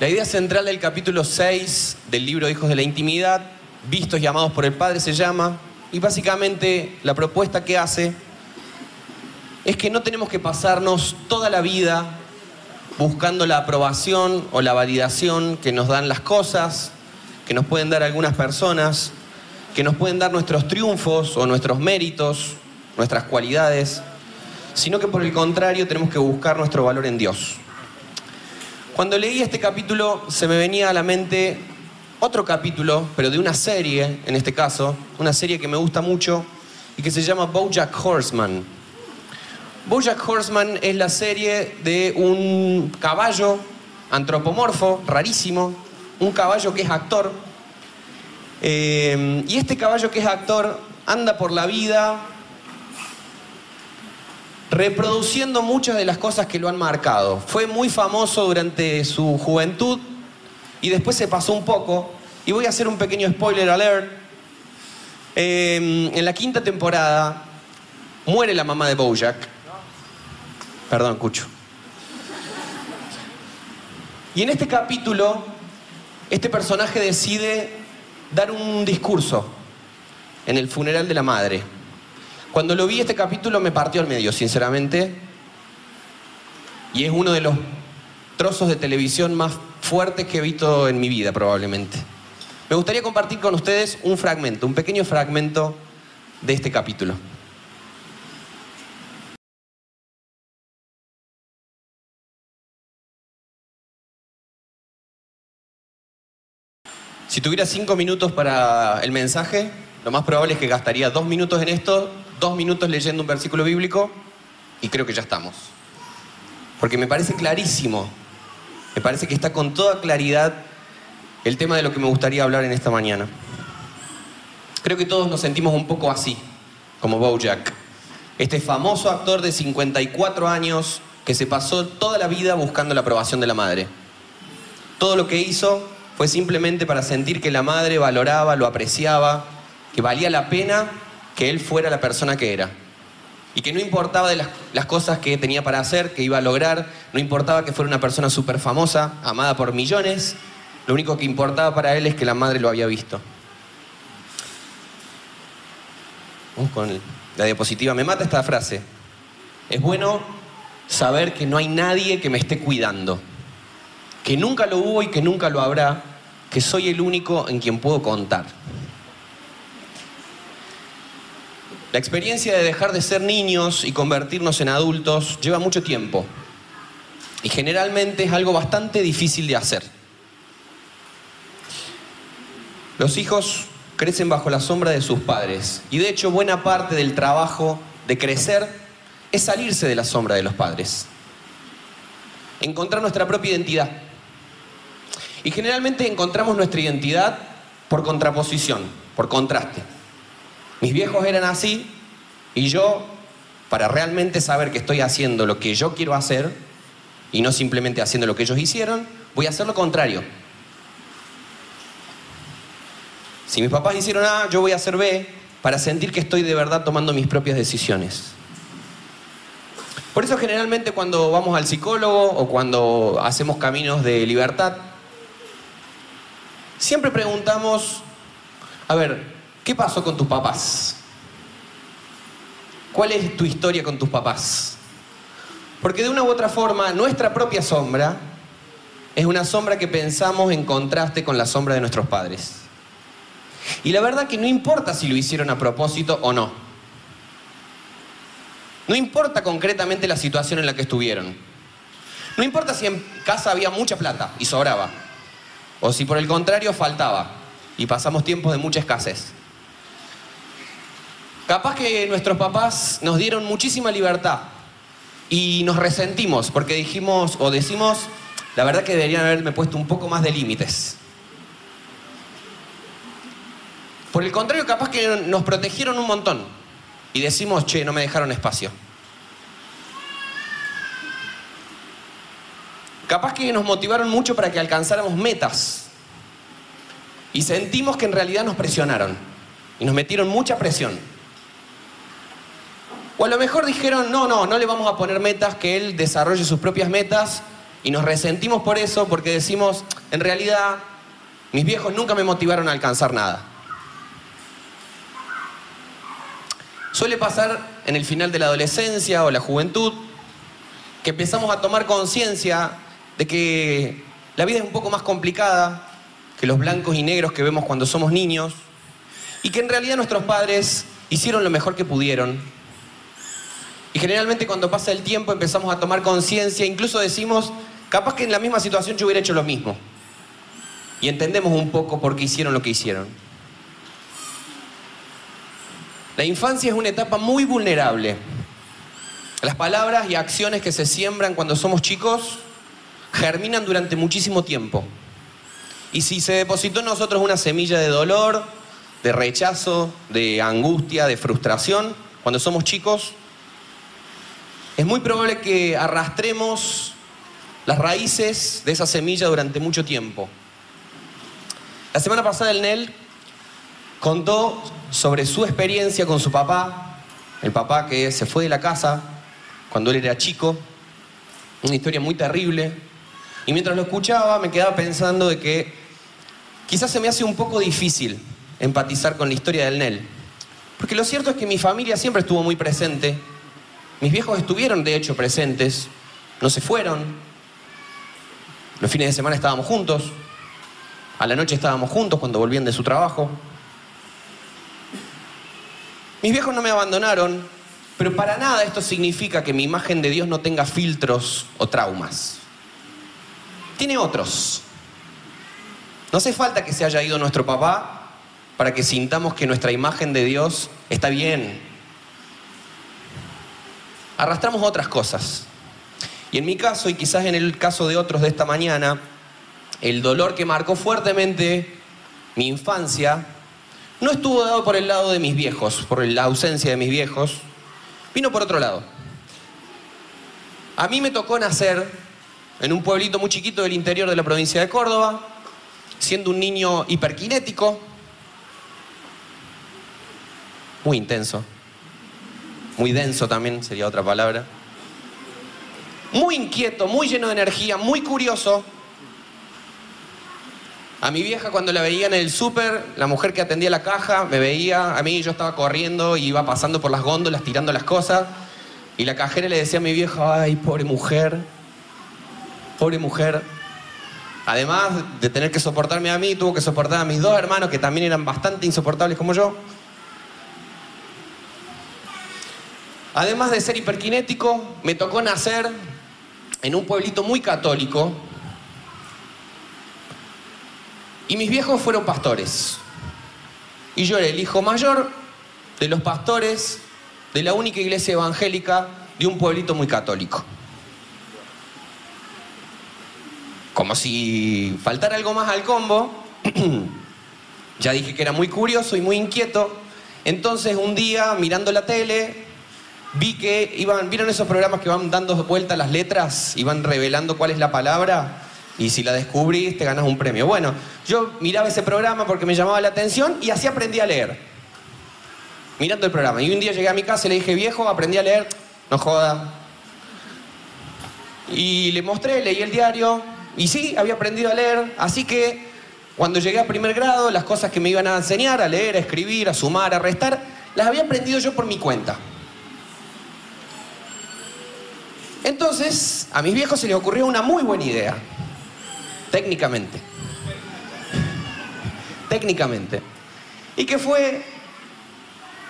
La idea central del capítulo 6 del libro Hijos de la Intimidad, vistos y amados por el Padre, se llama, y básicamente la propuesta que hace es que no tenemos que pasarnos toda la vida buscando la aprobación o la validación que nos dan las cosas, que nos pueden dar algunas personas, que nos pueden dar nuestros triunfos o nuestros méritos, nuestras cualidades, sino que por el contrario tenemos que buscar nuestro valor en Dios. Cuando leí este capítulo se me venía a la mente otro capítulo, pero de una serie, en este caso, una serie que me gusta mucho y que se llama Bojack Horseman. Bojack Horseman es la serie de un caballo antropomorfo, rarísimo, un caballo que es actor. Eh, y este caballo que es actor anda por la vida reproduciendo muchas de las cosas que lo han marcado. Fue muy famoso durante su juventud y después se pasó un poco. Y voy a hacer un pequeño spoiler alert. Eh, en la quinta temporada muere la mamá de Bojack. Perdón, Cucho. Y en este capítulo, este personaje decide dar un discurso en el funeral de la madre. Cuando lo vi este capítulo me partió al medio, sinceramente. Y es uno de los trozos de televisión más fuertes que he visto en mi vida, probablemente. Me gustaría compartir con ustedes un fragmento, un pequeño fragmento de este capítulo. Si tuviera cinco minutos para el mensaje, lo más probable es que gastaría dos minutos en esto, dos minutos leyendo un versículo bíblico y creo que ya estamos. Porque me parece clarísimo, me parece que está con toda claridad el tema de lo que me gustaría hablar en esta mañana. Creo que todos nos sentimos un poco así, como Bojack. Este famoso actor de 54 años que se pasó toda la vida buscando la aprobación de la madre. Todo lo que hizo fue simplemente para sentir que la madre valoraba, lo apreciaba, que valía la pena que él fuera la persona que era. Y que no importaba de las, cosas que tenía para hacer, que iba a lograr, no importaba que fuera una persona súper famosa, amada por millones, lo único que importaba para él es que la madre lo había visto. Vamos con la diapositiva. Me mata esta frase. Es bueno saber que no hay nadie que me esté cuidando, que nunca lo hubo y que nunca lo habrá, que soy el único en quien puedo contar. La experiencia de dejar de ser niños y convertirnos en adultos lleva mucho tiempo y generalmente es algo bastante difícil de hacer. Los hijos crecen bajo la sombra de sus padres y de hecho buena parte del trabajo de crecer es salirse de la sombra de los padres, encontrar nuestra propia identidad. Y generalmente encontramos nuestra identidad por contraposición, por contraste. Mis viejos eran así y yo, para realmente saber que estoy haciendo lo que yo quiero hacer y no simplemente haciendo lo que ellos hicieron, voy a hacer lo contrario. Si mis papás hicieron A, yo voy a hacer B para sentir que estoy de verdad tomando mis propias decisiones. Por eso generalmente cuando vamos al psicólogo o cuando hacemos caminos de libertad, siempre preguntamos, a ver, ¿Qué pasó con tus papás? ¿Cuál es tu historia con tus papás? Porque de una u otra forma, nuestra propia sombra es una sombra que pensamos en contraste con la sombra de nuestros padres. Y la verdad que no importa si lo hicieron a propósito o no. No importa concretamente la situación en la que estuvieron. No importa si en casa había mucha plata y sobraba. O si por el contrario faltaba y pasamos tiempos de mucha escasez. Capaz que nuestros papás nos dieron muchísima libertad y nos resentimos porque dijimos o decimos, la verdad que deberían haberme puesto un poco más de límites. Por el contrario, capaz que nos protegieron un montón y decimos, che, no me dejaron espacio. Capaz que nos motivaron mucho para que alcanzáramos metas y sentimos que en realidad nos presionaron y nos metieron mucha presión. O a lo mejor dijeron, no, no, no le vamos a poner metas, que él desarrolle sus propias metas y nos resentimos por eso porque decimos, en realidad, mis viejos nunca me motivaron a alcanzar nada. Suele pasar en el final de la adolescencia o la juventud que empezamos a tomar conciencia de que la vida es un poco más complicada que los blancos y negros que vemos cuando somos niños y que en realidad nuestros padres hicieron lo mejor que pudieron. Y generalmente cuando pasa el tiempo empezamos a tomar conciencia, incluso decimos, capaz que en la misma situación yo hubiera hecho lo mismo. Y entendemos un poco por qué hicieron lo que hicieron. La infancia es una etapa muy vulnerable. Las palabras y acciones que se siembran cuando somos chicos germinan durante muchísimo tiempo. Y si se depositó en nosotros una semilla de dolor, de rechazo, de angustia, de frustración, cuando somos chicos, es muy probable que arrastremos las raíces de esa semilla durante mucho tiempo. La semana pasada el Nel contó sobre su experiencia con su papá, el papá que se fue de la casa cuando él era chico, una historia muy terrible. Y mientras lo escuchaba me quedaba pensando de que quizás se me hace un poco difícil empatizar con la historia del Nel. Porque lo cierto es que mi familia siempre estuvo muy presente. Mis viejos estuvieron, de hecho, presentes. No se fueron. Los fines de semana estábamos juntos. A la noche estábamos juntos cuando volvían de su trabajo. Mis viejos no me abandonaron, pero para nada esto significa que mi imagen de Dios no tenga filtros o traumas. Tiene otros. No hace falta que se haya ido nuestro papá para que sintamos que nuestra imagen de Dios está bien. Arrastramos otras cosas. Y en mi caso, y quizás en el caso de otros de esta mañana, el dolor que marcó fuertemente mi infancia no estuvo dado por el lado de mis viejos, por la ausencia de mis viejos, vino por otro lado. A mí me tocó nacer en un pueblito muy chiquito del interior de la provincia de Córdoba, siendo un niño hiperkinético, muy intenso, muy denso también sería otra palabra, muy inquieto, muy lleno de energía, muy curioso. A mi vieja cuando la veía en el súper, la mujer que atendía la caja, me veía, a mí yo estaba corriendo y iba pasando por las góndolas tirando las cosas y la cajera le decía a mi vieja, ay, pobre mujer, pobre mujer. Además de tener que soportarme a mí, tuvo que soportar a mis dos hermanos que también eran bastante insoportables como yo. Además de ser hiperkinético, me tocó nacer en un pueblito muy católico y mis viejos fueron pastores. Y yo era el hijo mayor de los pastores de la única iglesia evangélica de un pueblito muy católico. Como si faltara algo más al combo, ya dije que era muy curioso y muy inquieto. Entonces un día, mirando la tele, vi que iban, ¿vieron esos programas que van dando vuelta las letras y van revelando cuál es la palabra? Y si la descubrís, te ganas un premio. Bueno, yo miraba ese programa porque me llamaba la atención y así aprendí a leer. Mirando el programa. Y un día llegué a mi casa y le dije, viejo, aprendí a leer. No joda. Y le mostré, leí el diario. Y sí, había aprendido a leer. Así que cuando llegué a primer grado, las cosas que me iban a enseñar, a leer, a escribir, a sumar, a restar, las había aprendido yo por mi cuenta. Entonces, a mis viejos se les ocurrió una muy buena idea, técnicamente. Técnicamente. Y que fue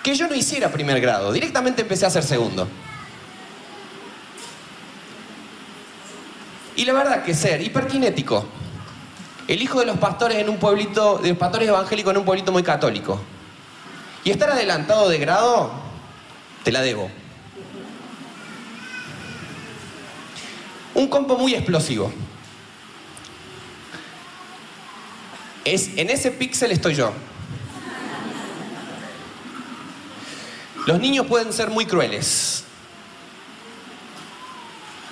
que yo no hiciera primer grado, directamente empecé a hacer segundo. Y la verdad que ser hiperkinético, el hijo de los pastores en un pueblito, de los pastores evangélicos en un pueblito muy católico, y estar adelantado de grado, te la debo. Un compo muy explosivo. Es, en ese píxel estoy yo. Los niños pueden ser muy crueles.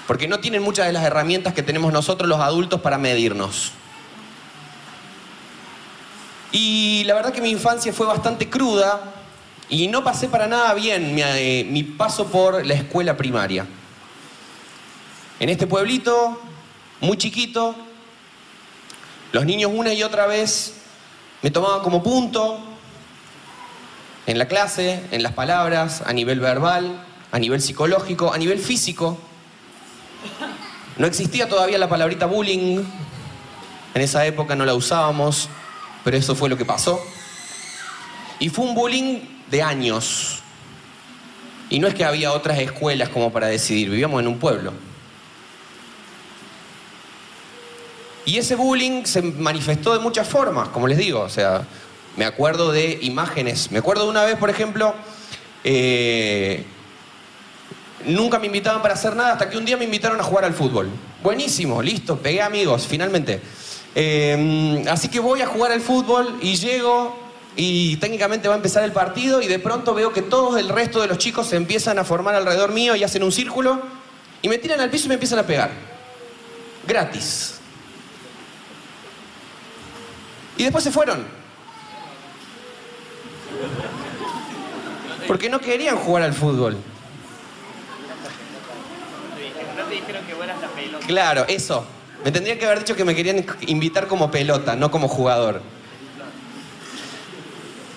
Porque no tienen muchas de las herramientas que tenemos nosotros los adultos para medirnos. Y la verdad que mi infancia fue bastante cruda y no pasé para nada bien mi, eh, mi paso por la escuela primaria. En este pueblito muy chiquito, los niños una y otra vez me tomaban como punto en la clase, en las palabras, a nivel verbal, a nivel psicológico, a nivel físico. No existía todavía la palabrita bullying, en esa época no la usábamos, pero eso fue lo que pasó. Y fue un bullying de años. Y no es que había otras escuelas como para decidir, vivíamos en un pueblo. Y ese bullying se manifestó de muchas formas, como les digo, o sea, me acuerdo de imágenes. Me acuerdo de una vez, por ejemplo, eh, nunca me invitaban para hacer nada hasta que un día me invitaron a jugar al fútbol. Buenísimo, listo, pegué amigos, finalmente. Eh, así que voy a jugar al fútbol y llego y técnicamente va a empezar el partido y de pronto veo que todos el resto de los chicos se empiezan a formar alrededor mío y hacen un círculo y me tiran al piso y me empiezan a pegar. Gratis. Y después se fueron. Porque no querían jugar al fútbol. No te dijeron que la pelota. Claro, eso. Me tendría que haber dicho que me querían invitar como pelota, no como jugador.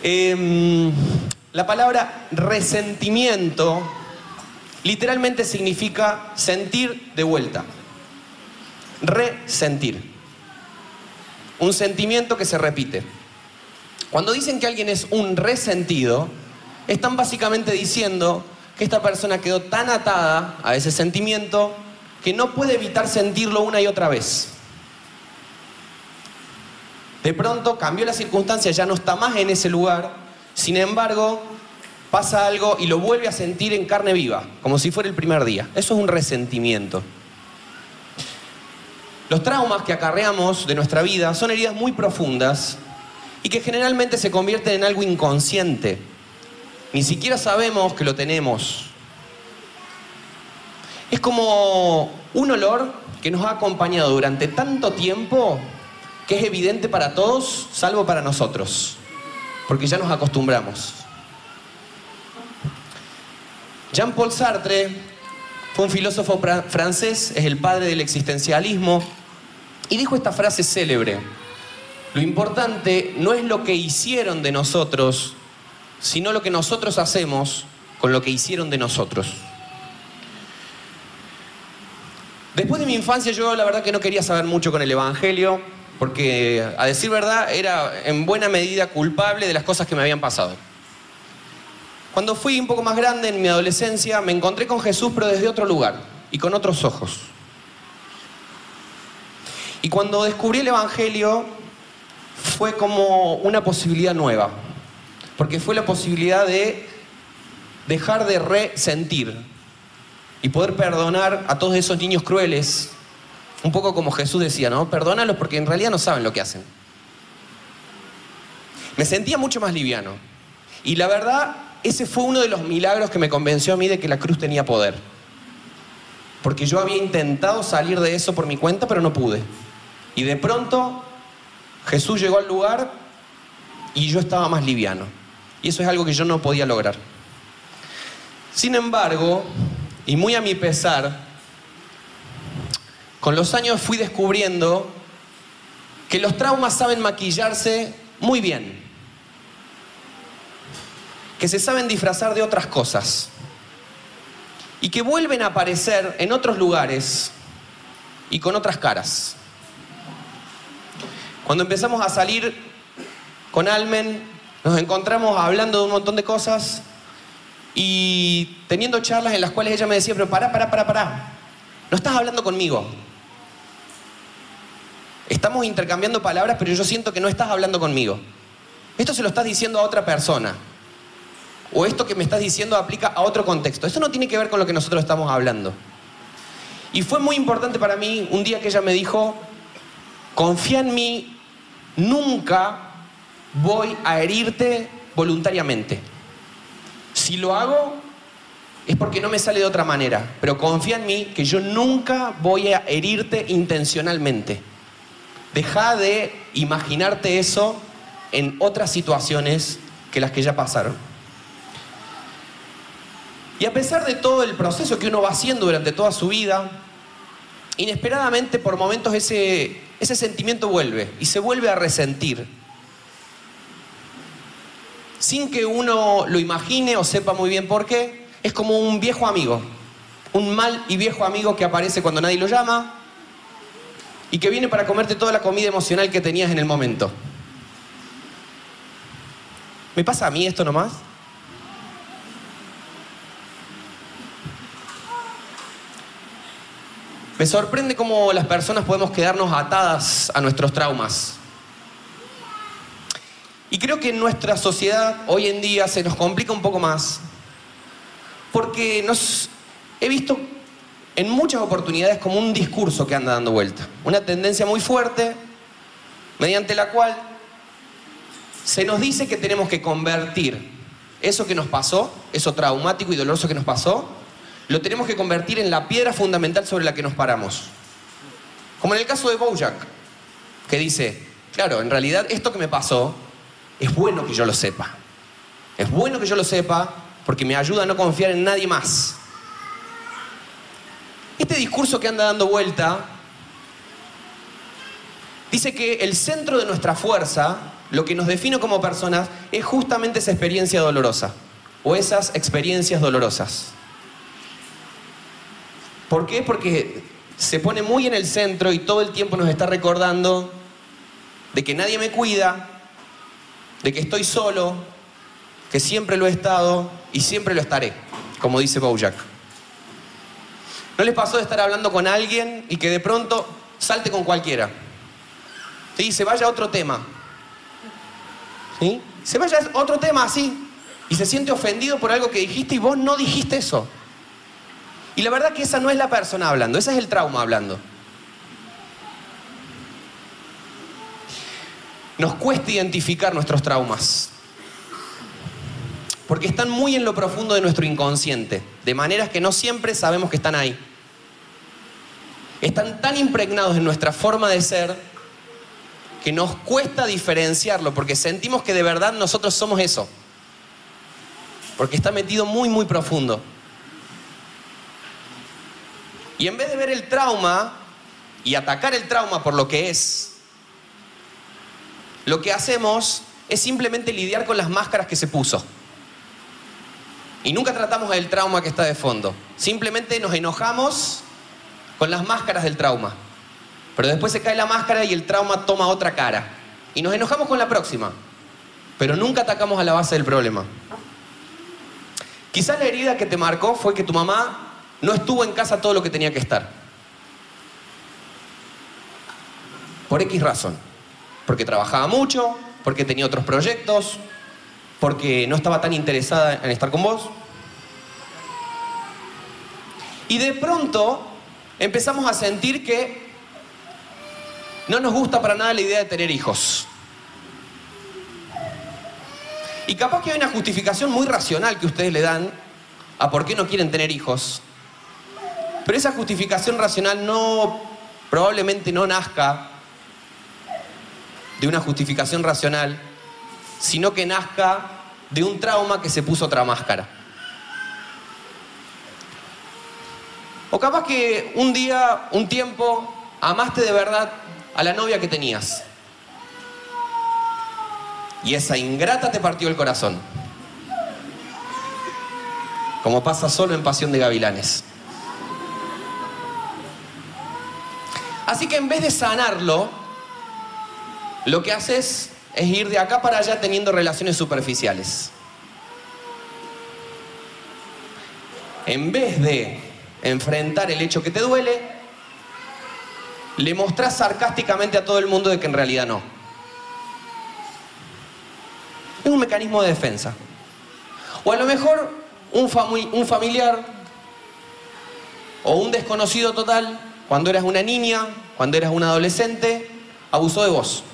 Em, la palabra resentimiento literalmente significa sentir de vuelta. Resentir un sentimiento que se repite. Cuando dicen que alguien es un resentido, están básicamente diciendo que esta persona quedó tan atada a ese sentimiento que no puede evitar sentirlo una y otra vez. De pronto cambió la circunstancia, ya no está más en ese lugar, sin embargo, pasa algo y lo vuelve a sentir en carne viva, como si fuera el primer día. Eso es un resentimiento. Los traumas que acarreamos de nuestra vida son heridas muy profundas y que generalmente se convierten en algo inconsciente. Ni siquiera sabemos que lo tenemos. Es como un olor que nos ha acompañado durante tanto tiempo que es evidente para todos, salvo para nosotros, porque ya nos acostumbramos. Jean-Paul Sartre fue un filósofo francés, es el padre del existencialismo, y dijo esta frase célebre, lo importante no es lo que hicieron de nosotros, sino lo que nosotros hacemos con lo que hicieron de nosotros. Después de mi infancia yo la verdad que no quería saber mucho con el Evangelio, porque a decir verdad era en buena medida culpable de las cosas que me habían pasado. Cuando fui un poco más grande en mi adolescencia me encontré con Jesús pero desde otro lugar y con otros ojos. Y cuando descubrí el Evangelio fue como una posibilidad nueva, porque fue la posibilidad de dejar de resentir y poder perdonar a todos esos niños crueles, un poco como Jesús decía, ¿no? Perdónalos porque en realidad no saben lo que hacen. Me sentía mucho más liviano. Y la verdad, ese fue uno de los milagros que me convenció a mí de que la cruz tenía poder. Porque yo había intentado salir de eso por mi cuenta, pero no pude. Y de pronto Jesús llegó al lugar y yo estaba más liviano. Y eso es algo que yo no podía lograr. Sin embargo, y muy a mi pesar, con los años fui descubriendo que los traumas saben maquillarse muy bien, que se saben disfrazar de otras cosas y que vuelven a aparecer en otros lugares y con otras caras. Cuando empezamos a salir con Almen, nos encontramos hablando de un montón de cosas y teniendo charlas en las cuales ella me decía, pero pará, pará, pará, pará. No estás hablando conmigo. Estamos intercambiando palabras, pero yo siento que no estás hablando conmigo. Esto se lo estás diciendo a otra persona. O esto que me estás diciendo aplica a otro contexto. Esto no tiene que ver con lo que nosotros estamos hablando. Y fue muy importante para mí un día que ella me dijo, confía en mí, nunca voy a herirte voluntariamente. Si lo hago, es porque no me sale de otra manera, pero confía en mí que yo nunca voy a herirte intencionalmente. Deja de imaginarte eso en otras situaciones que las que ya pasaron. Y a pesar de todo el proceso que uno va haciendo durante toda su vida, inesperadamente por momentos ese, ese sentimiento vuelve y se vuelve a resentir. Sin que uno lo imagine o sepa muy bien por qué, es como un viejo amigo, un mal y viejo amigo que aparece cuando nadie lo llama y que viene para comerte toda la comida emocional que tenías en el momento. ¿Me pasa a mí esto nomás? Me sorprende cómo las personas podemos quedarnos atadas a nuestros traumas. Y creo que en nuestra sociedad hoy en día se nos complica un poco más. Porque nos, he visto en muchas oportunidades como un discurso que anda dando vuelta. Una tendencia muy fuerte mediante la cual se nos dice que tenemos que convertir eso que nos pasó, eso traumático y doloroso que nos pasó, lo tenemos que convertir en la piedra fundamental sobre la que nos paramos. Como en el caso de Bojack, que dice, claro, en realidad esto que me pasó es bueno que yo lo sepa. Es bueno que yo lo sepa porque me ayuda a no confiar en nadie más. Este discurso que anda dando vuelta dice que el centro de nuestra fuerza, lo que nos define como personas, es justamente esa experiencia dolorosa o esas experiencias dolorosas. ¿Por qué? Porque se pone muy en el centro y todo el tiempo nos está recordando de que nadie me cuida, de que estoy solo, que siempre lo he estado y siempre lo estaré, como dice Bojack. ¿No les pasó de estar hablando con alguien y que de pronto salte con cualquiera? ¿Sí? Se vaya a otro tema. ¿Sí? Se vaya a otro tema así. Y se siente ofendido por algo que dijiste y vos no dijiste eso. Y la verdad que esa no es la persona hablando, ese es el trauma hablando. Nos cuesta identificar nuestros traumas, porque están muy en lo profundo de nuestro inconsciente, de maneras que no siempre sabemos que están ahí. Están tan impregnados en nuestra forma de ser que nos cuesta diferenciarlo, porque sentimos que de verdad nosotros somos eso, porque está metido muy, muy profundo. Y en vez de ver el trauma y atacar el trauma por lo que es, lo que hacemos es simplemente lidiar con las máscaras que se puso. Y nunca tratamos el trauma que está de fondo. Simplemente nos enojamos con las máscaras del trauma. Pero después se cae la máscara y el trauma toma otra cara. Y nos enojamos con la próxima. Pero nunca atacamos a la base del problema. Quizás la herida que te marcó fue que tu mamá no estuvo en casa todo lo que tenía que estar. Por X razón. Porque trabajaba mucho, porque tenía otros proyectos, porque no estaba tan interesada en estar con vos. Y de pronto empezamos a sentir que no nos gusta para nada la idea de tener hijos. Y capaz que hay una justificación muy racional que ustedes le dan a por qué no quieren tener hijos. Pero esa justificación racional no, probablemente no nazca de una justificación racional, sino que nazca de un trauma que se puso otra máscara. O capaz que un día, un tiempo, amaste de verdad a la novia que tenías. Y esa ingrata te partió el corazón. Como pasa solo en Pasión de Gavilanes. Así que en vez de sanarlo, lo que haces es ir de acá para allá teniendo relaciones superficiales. En vez de enfrentar el hecho que te duele, le mostrás sarcásticamente a todo el mundo de que en realidad no. Es un mecanismo de defensa. O a lo mejor un, un familiar o un desconocido total cuando eras una niña, cuando eras un adolescente, abusó de vos.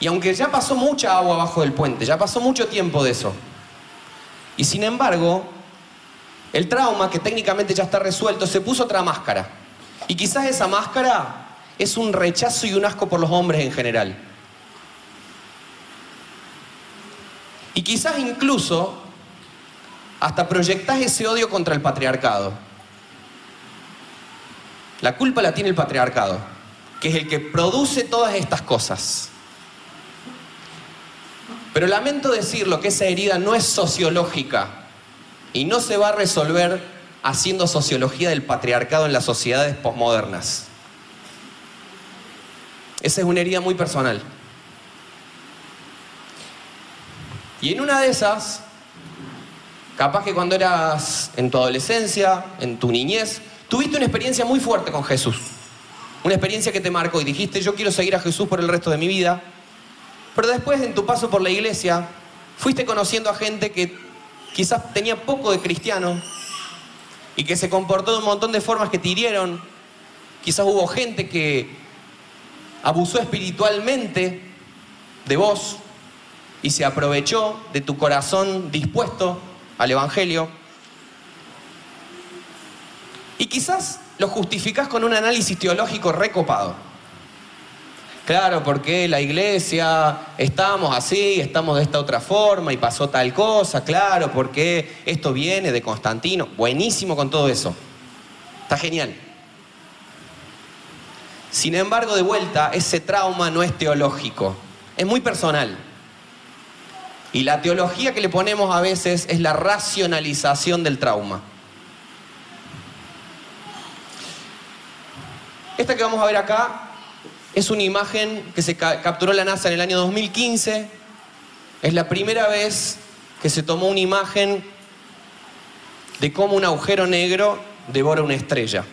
Y aunque ya pasó mucha agua abajo del puente, ya pasó mucho tiempo de eso. Y sin embargo, el trauma, que técnicamente ya está resuelto, se puso otra máscara. Y quizás esa máscara es un rechazo y un asco por los hombres en general. Y quizás incluso hasta proyectás ese odio contra el patriarcado. La culpa la tiene el patriarcado, que es el que produce todas estas cosas. Pero lamento decirlo que esa herida no es sociológica y no se va a resolver haciendo sociología del patriarcado en las sociedades posmodernas. Esa es una herida muy personal. Y en una de esas, capaz que cuando eras en tu adolescencia, en tu niñez, tuviste una experiencia muy fuerte con Jesús. Una experiencia que te marcó y dijiste, yo quiero seguir a Jesús por el resto de mi vida. Pero después en tu paso por la iglesia, fuiste conociendo a gente que quizás tenía poco de cristiano y que se comportó de un montón de formas que te hirieron. Quizás hubo gente que abusó espiritualmente de vos y se aprovechó de tu corazón dispuesto al Evangelio. Y quizás lo justificás con un análisis teológico recopado. Claro, porque la iglesia estamos así, estamos de esta otra forma y pasó tal cosa, claro, porque esto viene de Constantino. Buenísimo con todo eso. Está genial. Sin embargo, de vuelta, ese trauma no es teológico, es muy personal. Y la teología que le ponemos a veces es la racionalización del trauma. Esta que vamos a ver acá es una imagen que se capturó la NASA en el año 2015. Es la primera vez que se tomó una imagen de cómo un agujero negro devora una estrella.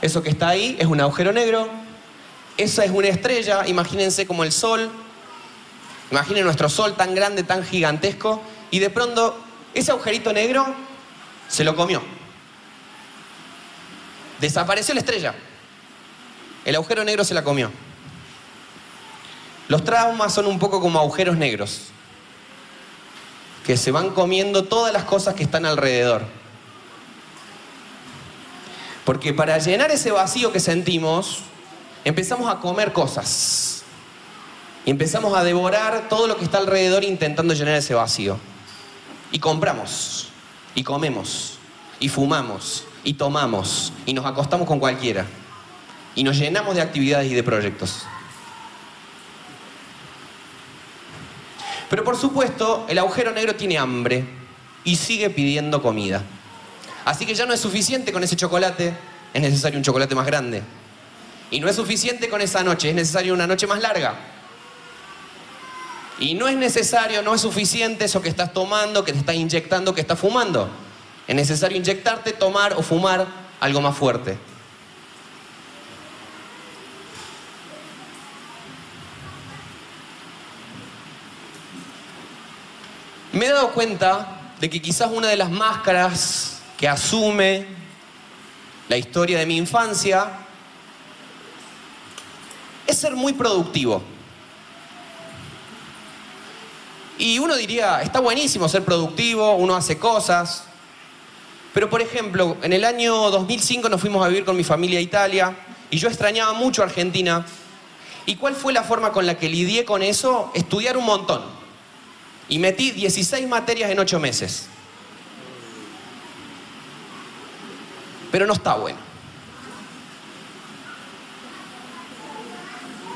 Eso que está ahí es un agujero negro. Esa es una estrella, imagínense como el Sol. Imaginen nuestro Sol tan grande, tan gigantesco. Y de pronto ese agujerito negro se lo comió. Desapareció la estrella. El agujero negro se la comió. Los traumas son un poco como agujeros negros, que se van comiendo todas las cosas que están alrededor. Porque para llenar ese vacío que sentimos, empezamos a comer cosas. Y empezamos a devorar todo lo que está alrededor intentando llenar ese vacío. Y compramos, y comemos, y fumamos, y tomamos, y nos acostamos con cualquiera. Y nos llenamos de actividades y de proyectos. Pero por supuesto, el agujero negro tiene hambre y sigue pidiendo comida. Así que ya no es suficiente con ese chocolate, es necesario un chocolate más grande. Y no es suficiente con esa noche, es necesario una noche más larga. Y no es necesario, no es suficiente eso que estás tomando, que te estás inyectando, que estás fumando. Es necesario inyectarte, tomar o fumar algo más fuerte. Me he dado cuenta de que quizás una de las máscaras que asume la historia de mi infancia, es ser muy productivo. Y uno diría, está buenísimo ser productivo, uno hace cosas, pero por ejemplo, en el año 2005 nos fuimos a vivir con mi familia a Italia y yo extrañaba mucho Argentina. ¿Y cuál fue la forma con la que lidié con eso? Estudiar un montón. Y metí 16 materias en 8 meses. pero no está bueno.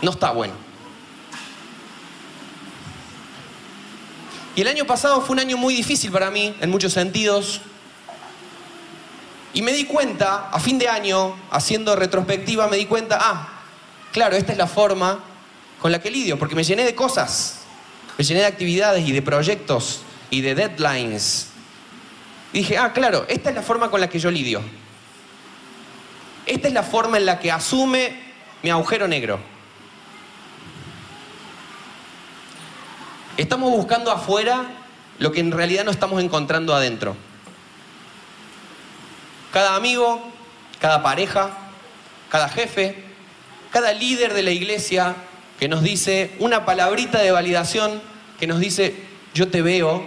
No está bueno. Y el año pasado fue un año muy difícil para mí, en muchos sentidos. Y me di cuenta, a fin de año, haciendo retrospectiva, me di cuenta, ah, claro, esta es la forma con la que lidio, porque me llené de cosas, me llené de actividades y de proyectos y de deadlines. dije, ah, claro, esta es la forma con la que yo lidio. Esta es la forma en la que asume mi agujero negro. Estamos buscando afuera lo que en realidad no estamos encontrando adentro. Cada amigo, cada pareja, cada jefe, cada líder de la iglesia que nos dice una palabrita de validación, que nos dice, yo te veo,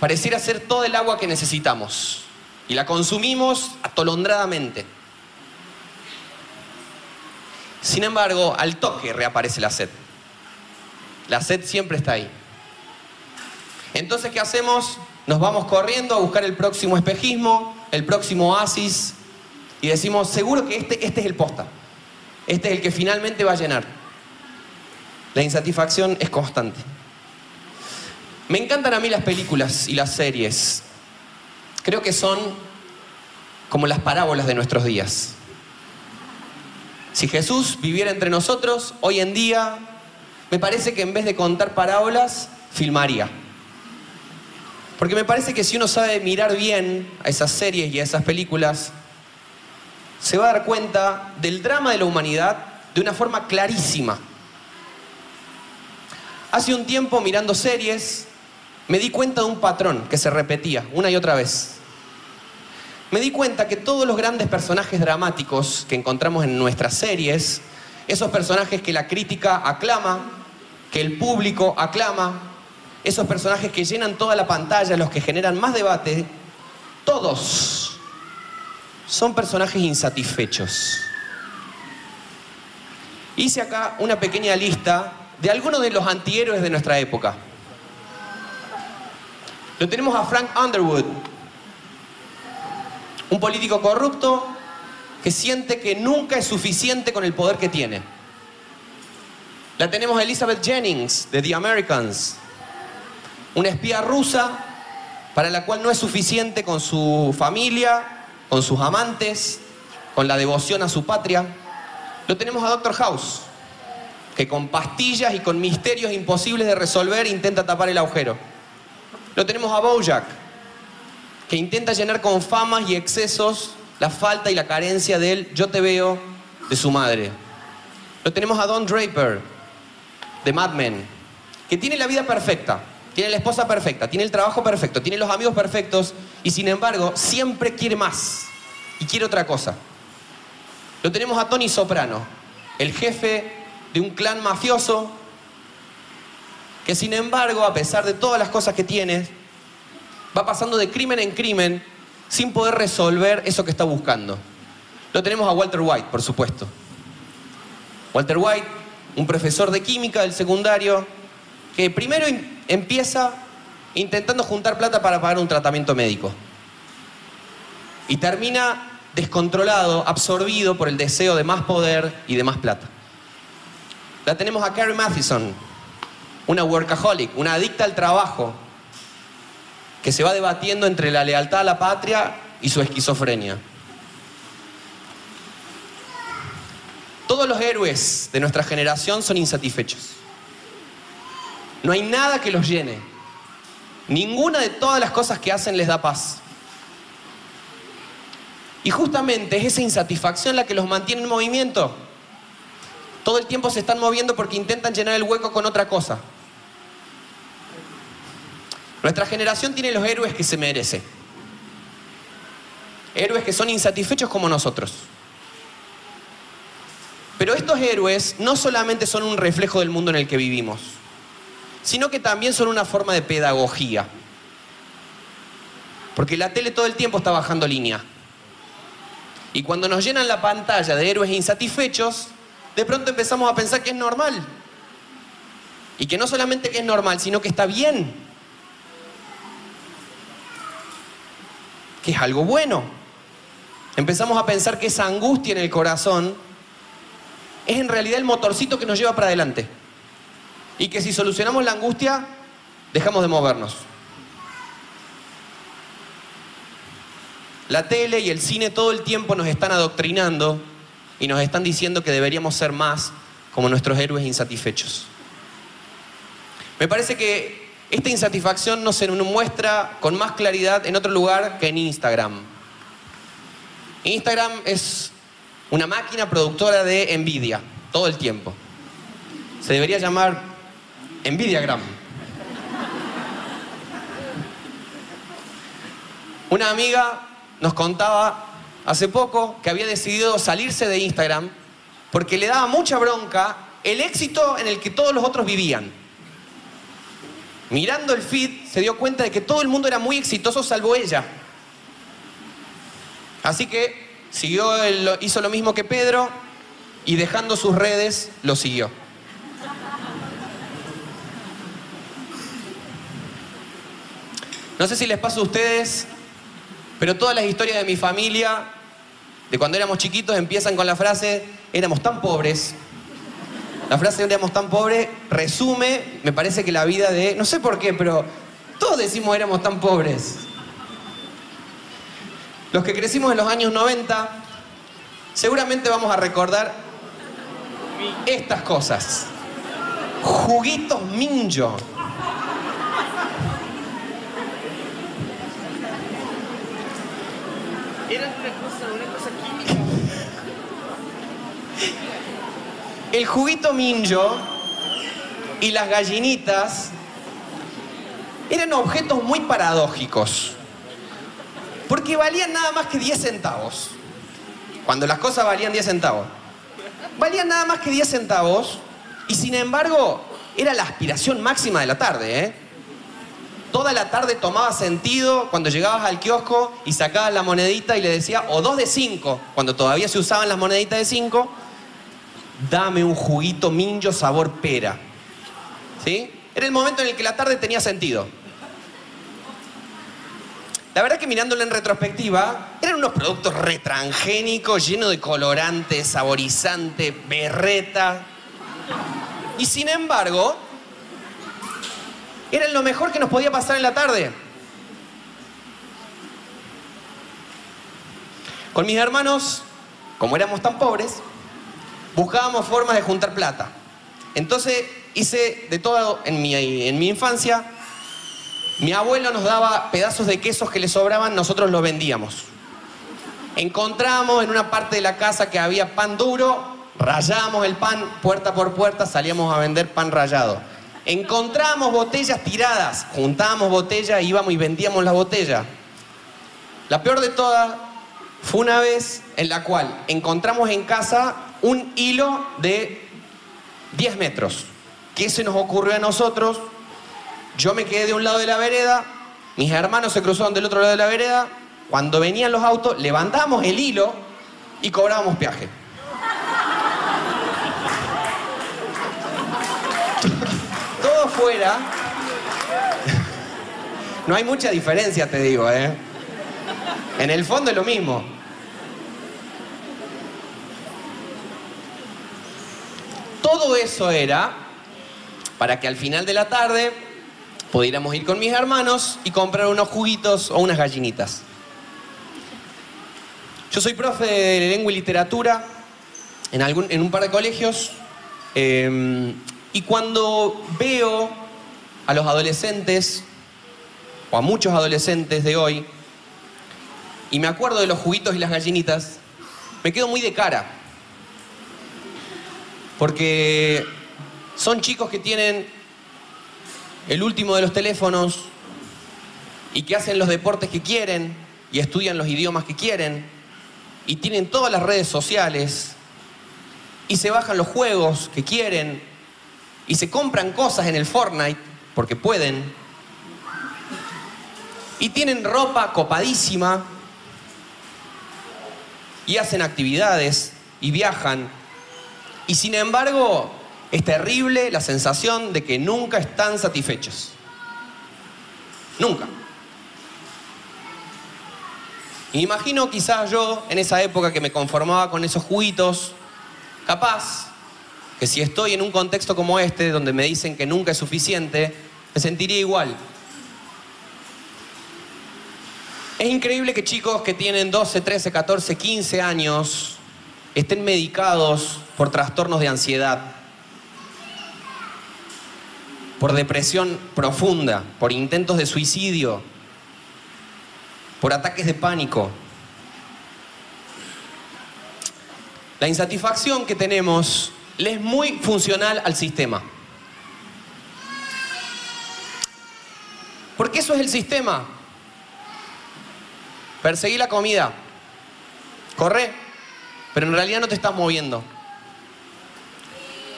pareciera ser todo el agua que necesitamos y la consumimos atolondradamente. Sin embargo, al toque reaparece la sed. La sed siempre está ahí. Entonces, ¿qué hacemos? Nos vamos corriendo a buscar el próximo espejismo, el próximo oasis y decimos, seguro que este, este es el posta. Este es el que finalmente va a llenar. La insatisfacción es constante. Me encantan a mí las películas y las series. Creo que son como las parábolas de nuestros días. Si Jesús viviera entre nosotros, hoy en día, me parece que en vez de contar parábolas, filmaría. Porque me parece que si uno sabe mirar bien a esas series y a esas películas, se va a dar cuenta del drama de la humanidad de una forma clarísima. Hace un tiempo mirando series, me di cuenta de un patrón que se repetía una y otra vez. Me di cuenta que todos los grandes personajes dramáticos que encontramos en nuestras series, esos personajes que la crítica aclama, que el público aclama, esos personajes que llenan toda la pantalla, los que generan más debate, todos son personajes insatisfechos. Hice acá una pequeña lista de algunos de los antihéroes de nuestra época. Lo tenemos a Frank Underwood, un político corrupto que siente que nunca es suficiente con el poder que tiene. La tenemos a Elizabeth Jennings, de The Americans, una espía rusa para la cual no es suficiente con su familia, con sus amantes, con la devoción a su patria. Lo tenemos a Doctor House, que con pastillas y con misterios imposibles de resolver intenta tapar el agujero. Lo tenemos a Bojack, que intenta llenar con famas y excesos la falta y la carencia del yo te veo de su madre. Lo tenemos a Don Draper, de Mad Men, que tiene la vida perfecta, tiene la esposa perfecta, tiene el trabajo perfecto, tiene los amigos perfectos y sin embargo siempre quiere más y quiere otra cosa. Lo tenemos a Tony Soprano, el jefe de un clan mafioso que sin embargo, a pesar de todas las cosas que tiene, va pasando de crimen en crimen sin poder resolver eso que está buscando. Lo tenemos a Walter White, por supuesto. Walter White, un profesor de química del secundario, que primero empieza intentando juntar plata para pagar un tratamiento médico. Y termina descontrolado, absorbido por el deseo de más poder y de más plata. La tenemos a Carrie Mathison, una workaholic, una adicta al trabajo, que se va debatiendo entre la lealtad a la patria y su esquizofrenia. Todos los héroes de nuestra generación son insatisfechos. No hay nada que los llene. Ninguna de todas las cosas que hacen les da paz. Y justamente es esa insatisfacción la que los mantiene en movimiento. Todo el tiempo se están moviendo porque intentan llenar el hueco con otra cosa. Nuestra generación tiene los héroes que se merece. Héroes que son insatisfechos como nosotros. Pero estos héroes no solamente son un reflejo del mundo en el que vivimos, sino que también son una forma de pedagogía. Porque la tele todo el tiempo está bajando línea. Y cuando nos llenan la pantalla de héroes insatisfechos, de pronto empezamos a pensar que es normal. Y que no solamente que es normal, sino que está bien. Que es algo bueno. Empezamos a pensar que esa angustia en el corazón es en realidad el motorcito que nos lleva para adelante. Y que si solucionamos la angustia, dejamos de movernos. La tele y el cine todo el tiempo nos están adoctrinando y nos están diciendo que deberíamos ser más como nuestros héroes insatisfechos. Me parece que esta insatisfacción no se muestra con más claridad en otro lugar que en Instagram. Instagram es una máquina productora de envidia, todo el tiempo. Se debería llamar Envidiagram. Una amiga nos contaba hace poco que había decidido salirse de Instagram porque le daba mucha bronca el éxito en el que todos los otros vivían. Mirando el feed se dio cuenta de que todo el mundo era muy exitoso salvo ella. Así que siguió hizo lo mismo que Pedro y dejando sus redes lo siguió. No sé si les pasa a ustedes Pero todas las historias de mi familia, de cuando éramos chiquitos, empiezan con la frase, éramos tan pobres. La frase éramos tan pobres resume, me parece que la vida de, no sé por qué, pero todos decimos éramos tan pobres. Los que crecimos en los años 90, seguramente vamos a recordar estas cosas. Juguitos Minjo. Era una cosa, una cosa química. El juguito Minjo y las gallinitas eran objetos muy paradójicos. Porque valían nada más que 10 centavos. Cuando las cosas valían 10 centavos. Valían nada más que 10 centavos y sin embargo era la aspiración máxima de la tarde, ¿eh? Toda la tarde tomaba sentido cuando llegabas al kiosco y sacabas la monedita y le decía, o dos de cinco, cuando todavía se usaban las moneditas de cinco, dame un juguito minjo sabor pera. ¿Sí? Era el momento en el que la tarde tenía sentido. La verdad que mirándolo en retrospectiva, eran unos productos retrangénicos, llenos de colorante, saborizante, berreta. Y sin embargo, eran lo mejor que nos podía pasar en la tarde. Con mis hermanos, como éramos tan pobres, buscábamos formas de juntar plata. Entonces hice de todo en mi, infancia. Mi abuelo nos daba pedazos de quesos que le sobraban, nosotros los vendíamos. Encontramos en una parte de la casa que había pan duro, rayábamos el pan puerta por puerta, salíamos a vender pan rallado. Encontramos botellas tiradas, juntábamos botellas, íbamos y vendíamos las botellas. La peor de todas fue una vez en la cual encontramos en casa un hilo de 10 metros. ¿Qué se nos ocurrió a nosotros? Yo me quedé de un lado de la vereda, mis hermanos se cruzaron del otro lado de la vereda. Cuando venían los autos, levantamos el hilo y cobrábamos peaje. Fuera. No hay mucha diferencia, te digo, ¿eh? En el fondo es lo mismo. Todo eso era para que al final de la tarde pudiéramos ir con mis hermanos y comprar unos juguitos o unas gallinitas. Yo soy profe de lengua y literatura en, algún, en un par de colegios eh, y cuando veo a los adolescentes o a muchos adolescentes de hoy y me acuerdo de los juguitos y las gallinitas, me quedo muy de cara. Porque son chicos que tienen el último de los teléfonos y que hacen los deportes que quieren y estudian los idiomas que quieren y tienen todas las redes sociales y se bajan los juegos que quieren y se compran cosas en el Fortnite porque pueden y tienen ropa copadísima y hacen actividades y viajan y sin embargo es terrible la sensación de que nunca están satisfechos. Nunca. Imagino quizás yo en esa época que me conformaba con esos juguitos, capaz que si estoy en un contexto como este, donde me dicen que nunca es suficiente, me sentiría igual. Es increíble que chicos que tienen 12, 13, 14, 15 años estén medicados por trastornos de ansiedad, por depresión profunda, por intentos de suicidio, por ataques de pánico. La insatisfacción que tenemos le es muy funcional al sistema. Porque eso es el sistema. Perseguí la comida. Corre, pero en realidad no te estás moviendo.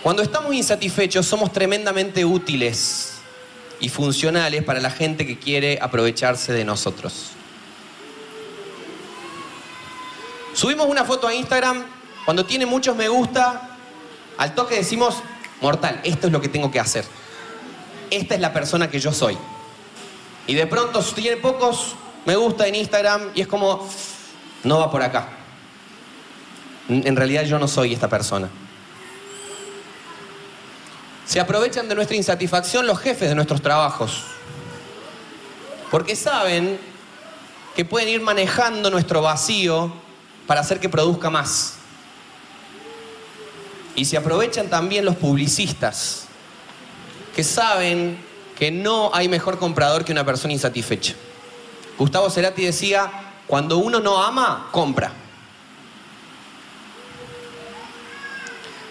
Cuando estamos insatisfechos somos tremendamente útiles y funcionales para la gente que quiere aprovecharse de nosotros. Subimos una foto a Instagram, cuando tiene muchos me gusta, al toque decimos, mortal, esto es lo que tengo que hacer. Esta es la persona que yo soy. Y de pronto tiene pocos, me gusta en Instagram y es como, no va por acá. En realidad yo no soy esta persona. Se aprovechan de nuestra insatisfacción los jefes de nuestros trabajos. Porque saben que pueden ir manejando nuestro vacío para hacer que produzca más. Y se aprovechan también los publicistas, que saben que no hay mejor comprador que una persona insatisfecha. Gustavo Cerati decía, cuando uno no ama, compra.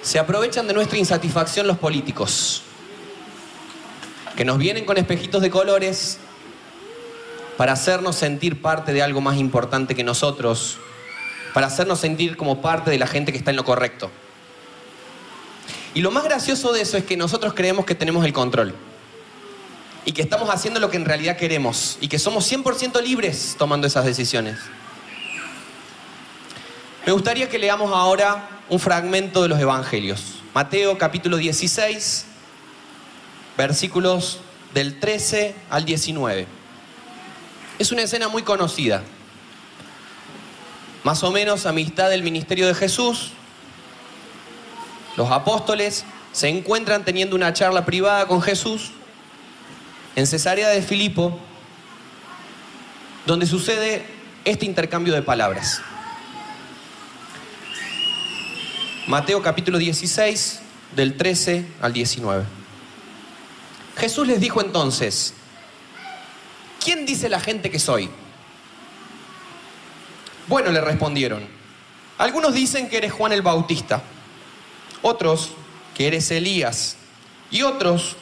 Se aprovechan de nuestra insatisfacción los políticos, que nos vienen con espejitos de colores para hacernos sentir parte de algo más importante que nosotros, para hacernos sentir como parte de la gente que está en lo correcto. Y lo más gracioso de eso es que nosotros creemos que tenemos el control y que estamos haciendo lo que en realidad queremos y que somos 100% libres tomando esas decisiones. Me gustaría que leamos ahora un fragmento de los Evangelios. Mateo capítulo 16, versículos del 13 al 19. Es una escena muy conocida. Más o menos amistad del ministerio de Jesús. Los apóstoles se encuentran teniendo una charla privada con Jesús en Cesarea de Filipo, donde sucede este intercambio de palabras. Mateo capítulo 16, del 13 al 19. Jesús les dijo entonces, ¿quién dice la gente que soy? Bueno, le respondieron, algunos dicen que eres Juan el Bautista, otros que eres Elías y otros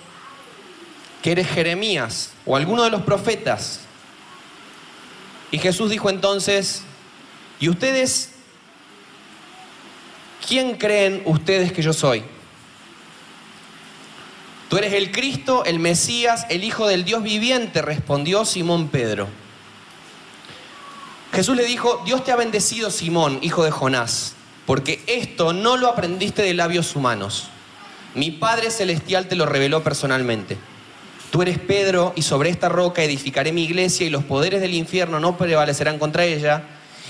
que eres Jeremías o alguno de los profetas. Y Jesús dijo entonces, ¿y ustedes quién creen ustedes que yo soy? Tú eres el Cristo, el Mesías, el Hijo del Dios viviente, respondió Simón Pedro. Jesús le dijo, Dios te ha bendecido Simón, hijo de Jonás, porque esto no lo aprendiste de labios humanos. Mi Padre Celestial te lo reveló personalmente. Tú eres Pedro y sobre esta roca edificaré mi iglesia y los poderes del infierno no prevalecerán contra ella.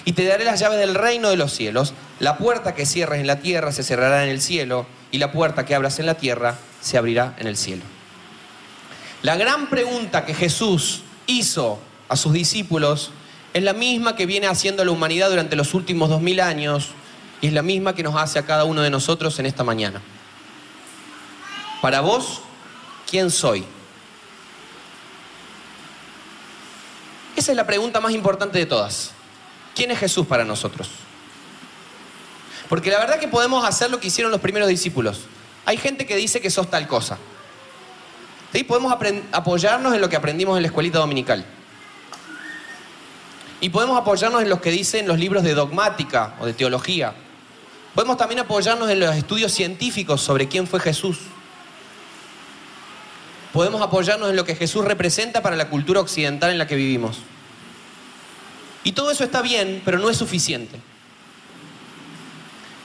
Y te daré las llaves del reino de los cielos. La puerta que cierres en la tierra se cerrará en el cielo y la puerta que abras en la tierra se abrirá en el cielo. La gran pregunta que Jesús hizo a sus discípulos es la misma que viene haciendo la humanidad durante los últimos dos mil años y es la misma que nos hace a cada uno de nosotros en esta mañana. Para vos, ¿quién soy? Esa es la pregunta más importante de todas. ¿Quién es Jesús para nosotros? Porque la verdad que podemos hacer lo que hicieron los primeros discípulos. Hay gente que dice que sos tal cosa. ¿Sí? Podemos apoyarnos en lo que aprendimos en la escuelita dominical. Y podemos apoyarnos en lo que dicen los libros de dogmática o de teología. Podemos también apoyarnos en los estudios científicos sobre quién fue Jesús. Podemos apoyarnos en lo que Jesús representa para la cultura occidental en la que vivimos. Y todo eso está bien, pero no es suficiente.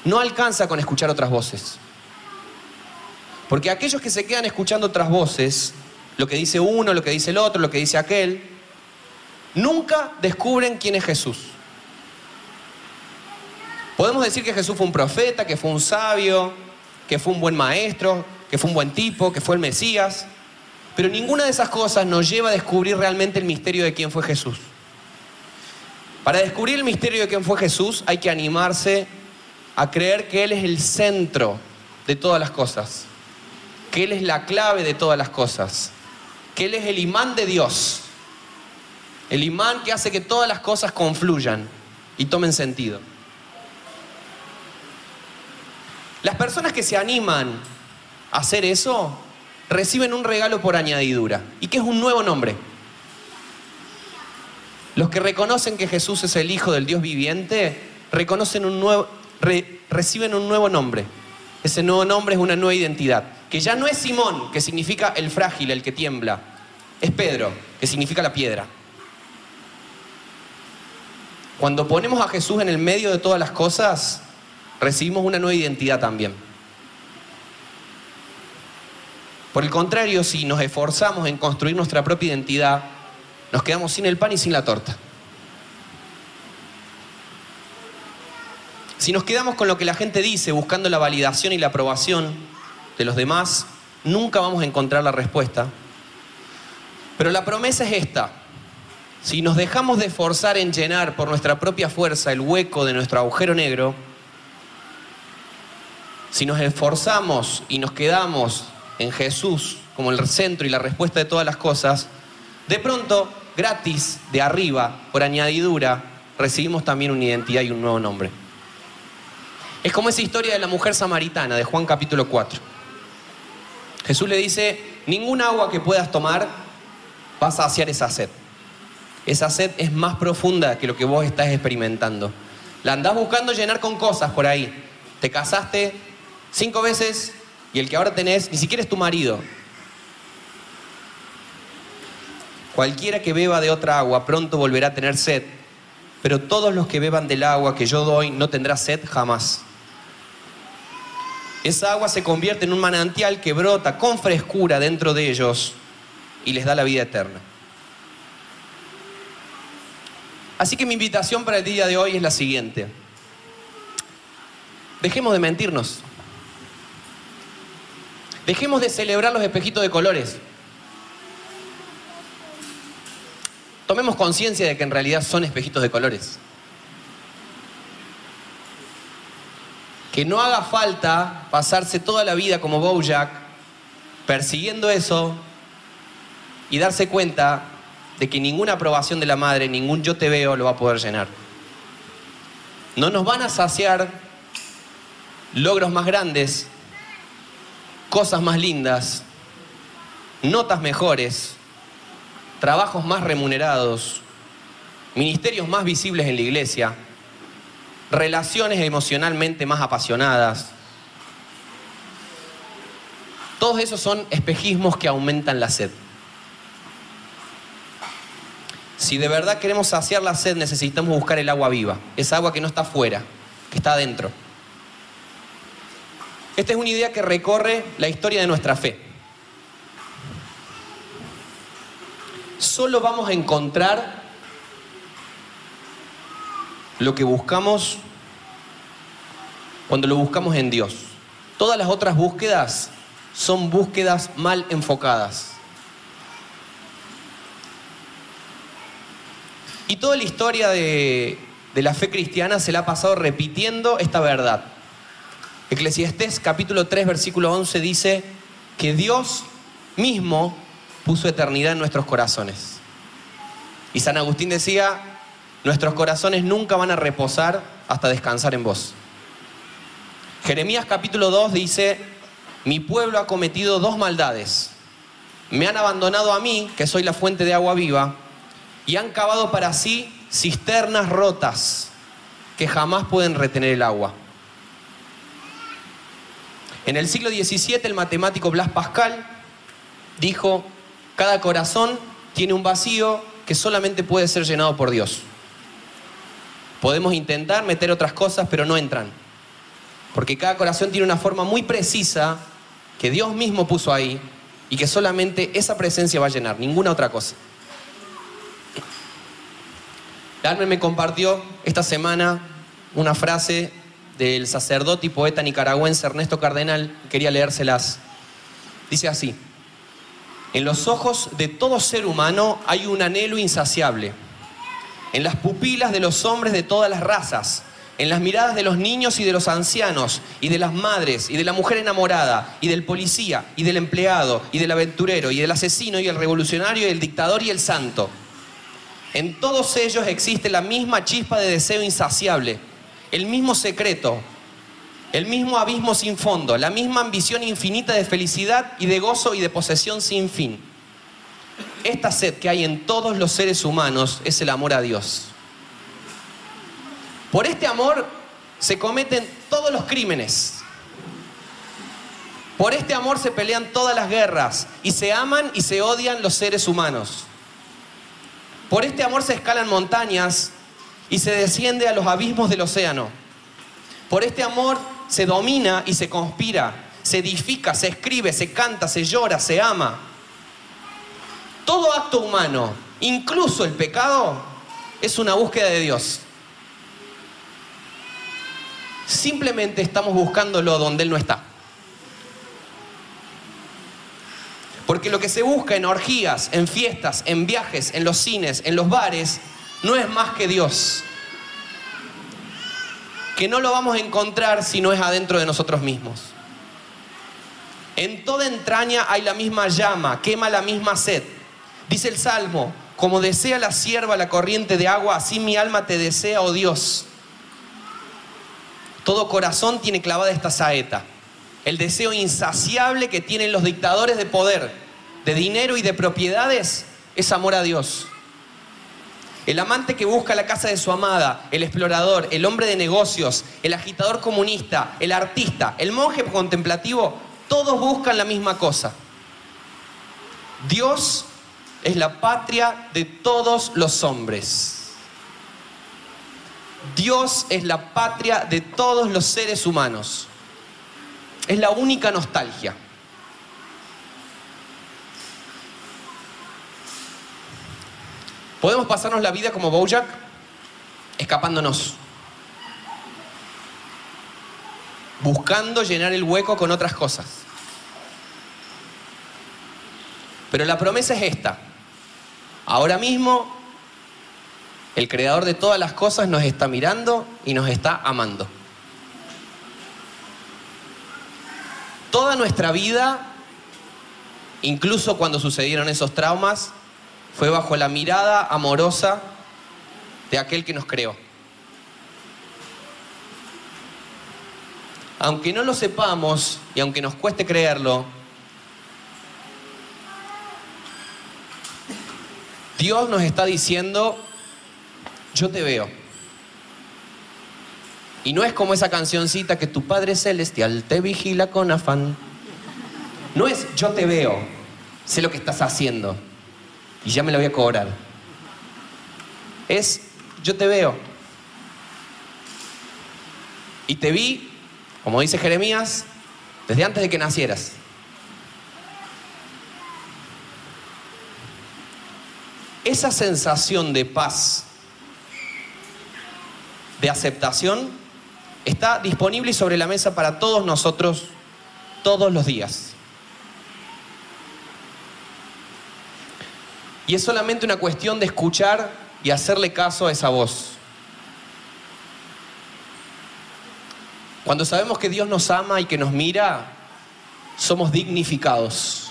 No alcanza con escuchar otras voces. Porque aquellos que se quedan escuchando otras voces, lo que dice uno, lo que dice el otro, lo que dice aquel, nunca descubren quién es Jesús. Podemos decir que Jesús fue un profeta, que fue un sabio, que fue un buen maestro, que fue un buen tipo, que fue el Mesías, pero ninguna de esas cosas nos lleva a descubrir realmente el misterio de quién fue Jesús. Para descubrir el misterio de quién fue Jesús hay que animarse a creer que Él es el centro de todas las cosas, que Él es la clave de todas las cosas, que Él es el imán de Dios, el imán que hace que todas las cosas confluyan y tomen sentido. Las personas que se animan a hacer eso reciben un regalo por añadidura, y que es un nuevo nombre. Los que reconocen que Jesús es el Hijo del Dios viviente, reconocen un nuevo, reciben un nuevo nombre. Ese nuevo nombre es una nueva identidad, que ya no es Simón, que significa el frágil, el que tiembla, es Pedro, que significa la piedra. Cuando ponemos a Jesús en el medio de todas las cosas, recibimos una nueva identidad también. Por el contrario, si nos esforzamos en construir nuestra propia identidad, nos quedamos sin el pan y sin la torta. Si nos quedamos con lo que la gente dice, buscando la validación y la aprobación de los demás, nunca vamos a encontrar la respuesta. Pero la promesa es esta. Si nos dejamos de esforzar en llenar por nuestra propia fuerza el hueco de nuestro agujero negro, si nos esforzamos y nos quedamos en Jesús como el centro y la respuesta de todas las cosas, de pronto, gratis, de arriba, por añadidura, recibimos también una identidad y un nuevo nombre. Es como esa historia de la mujer samaritana de Juan capítulo 4. Jesús le dice, ningún agua que puedas tomar va a saciar esa sed. Esa sed es más profunda que lo que vos estás experimentando. La andás buscando llenar con cosas por ahí. Te casaste cinco veces y el que ahora tenés ni siquiera es tu marido. Cualquiera que beba de otra agua pronto volverá a tener sed, pero todos los que beban del agua que yo doy no tendrá sed jamás. Esa agua se convierte en un manantial que brota con frescura dentro de ellos y les da la vida eterna. Así que mi invitación para el día de hoy es la siguiente. Dejemos de mentirnos. Dejemos de celebrar los espejitos de colores. Tomemos conciencia de que en realidad son espejitos de colores. Que no haga falta pasarse toda la vida como Bojack persiguiendo eso y darse cuenta de que ninguna aprobación de la madre, ningún yo te veo lo va a poder llenar. No nos van a saciar logros más grandes, cosas más lindas, notas mejores, trabajos más remunerados, ministerios más visibles en la iglesia, relaciones emocionalmente más apasionadas. Todos esos son espejismos que aumentan la sed. Si de verdad queremos saciar la sed, necesitamos buscar el agua viva, esa agua que no está afuera, que está adentro. Esta es una idea que recorre la historia de nuestra fe. Solo vamos a encontrar lo que buscamos cuando lo buscamos en Dios. Todas las otras búsquedas son búsquedas mal enfocadas. Y toda la historia de, de la fe cristiana se la ha pasado repitiendo esta verdad. Eclesiastés capítulo 3 versículo 11 dice que Dios mismo puso eternidad en nuestros corazones. Y San Agustín decía, nuestros corazones nunca van a reposar hasta descansar en vos. Jeremías capítulo 2 dice, mi pueblo ha cometido dos maldades. Me han abandonado a mí, que soy la fuente de agua viva, y han cavado para sí cisternas rotas que jamás pueden retener el agua. En el siglo XVII el matemático Blas Pascal dijo, cada corazón tiene un vacío que solamente puede ser llenado por Dios. Podemos intentar meter otras cosas, pero no entran. Porque cada corazón tiene una forma muy precisa que Dios mismo puso ahí y que solamente esa presencia va a llenar, ninguna otra cosa. Darme me compartió esta semana una frase del sacerdote y poeta nicaragüense Ernesto Cardenal, quería leérselas. Dice así, en los ojos de todo ser humano hay un anhelo insaciable, en las pupilas de los hombres de todas las razas, en las miradas de los niños y de los ancianos, y de las madres, y de la mujer enamorada, y del policía, y del empleado, y del aventurero, y del asesino, y el revolucionario, y el dictador, y el santo. En todos ellos existe la misma chispa de deseo insaciable, el mismo secreto, el mismo abismo sin fondo, la misma ambición infinita de felicidad y de gozo y de posesión sin fin. Esta sed que hay en todos los seres humanos es el amor a Dios. Por este amor se cometen todos los crímenes. Por este amor se pelean todas las guerras y se aman y se odian los seres humanos. Por este amor se escalan montañas y se desciende a los abismos del océano. Por este amor se domina y se conspira, se edifica, se escribe, se canta, se llora, se ama. Todo acto humano, incluso el pecado, es una búsqueda de Dios. simplemente estamos buscándolo donde Él no está. Porque lo que se busca en orgías, en fiestas, en viajes, en los cines, en los bares, no es más que Dios. Que no lo vamos a encontrar si no es adentro de nosotros mismos. En toda entraña hay la misma llama, quema la misma sed. Dice el Salmo, como desea la sierva la corriente de agua, así mi alma te desea, oh Dios. Todo corazón tiene clavada esta saeta el deseo insaciable que tienen los dictadores de poder, de dinero y de propiedades, es amor a Dios. El amante que busca la casa de su amada, el explorador, el hombre de negocios, el agitador comunista, el artista, el monje contemplativo, todos buscan la misma cosa. Dios es la patria de todos los hombres. Dios es la patria de todos los seres humanos. Es la única nostalgia. Podemos pasarnos la vida como Bojack, escapándonos, buscando llenar el hueco con otras cosas. Pero la promesa es esta. Ahora mismo, el creador de todas las cosas nos está mirando y nos está amando. Toda nuestra vida, incluso cuando sucedieron esos traumas, fue bajo la mirada amorosa de aquel que nos creó. Aunque no lo sepamos y aunque nos cueste creerlo, Dios nos está diciendo, yo te veo. Y no es como esa cancioncita que tu Padre Celestial te vigila con afán. No es yo te veo, sé lo que estás haciendo y ya me lo voy a cobrar. Es yo te veo. Y te vi, como dice Jeremías, desde antes de que nacieras. Esa sensación de paz, de aceptación, está disponible sobre la mesa para todos nosotros todos los días. Y es solamente una cuestión de escuchar y hacerle caso a esa voz. Cuando sabemos que Dios nos ama y que nos mira, somos dignificados.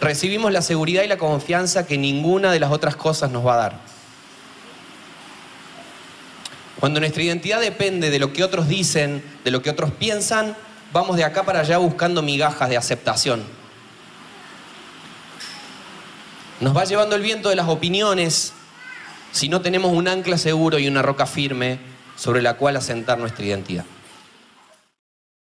Recibimos la seguridad y la confianza que ninguna de las otras cosas nos va a dar. Cuando nuestra identidad depende de lo que otros dicen, de lo que otros piensan, vamos de acá para allá buscando migajas de aceptación. Nos va llevando el viento de las opiniones si no tenemos un ancla seguro y una roca firme sobre la cual asentar nuestra identidad.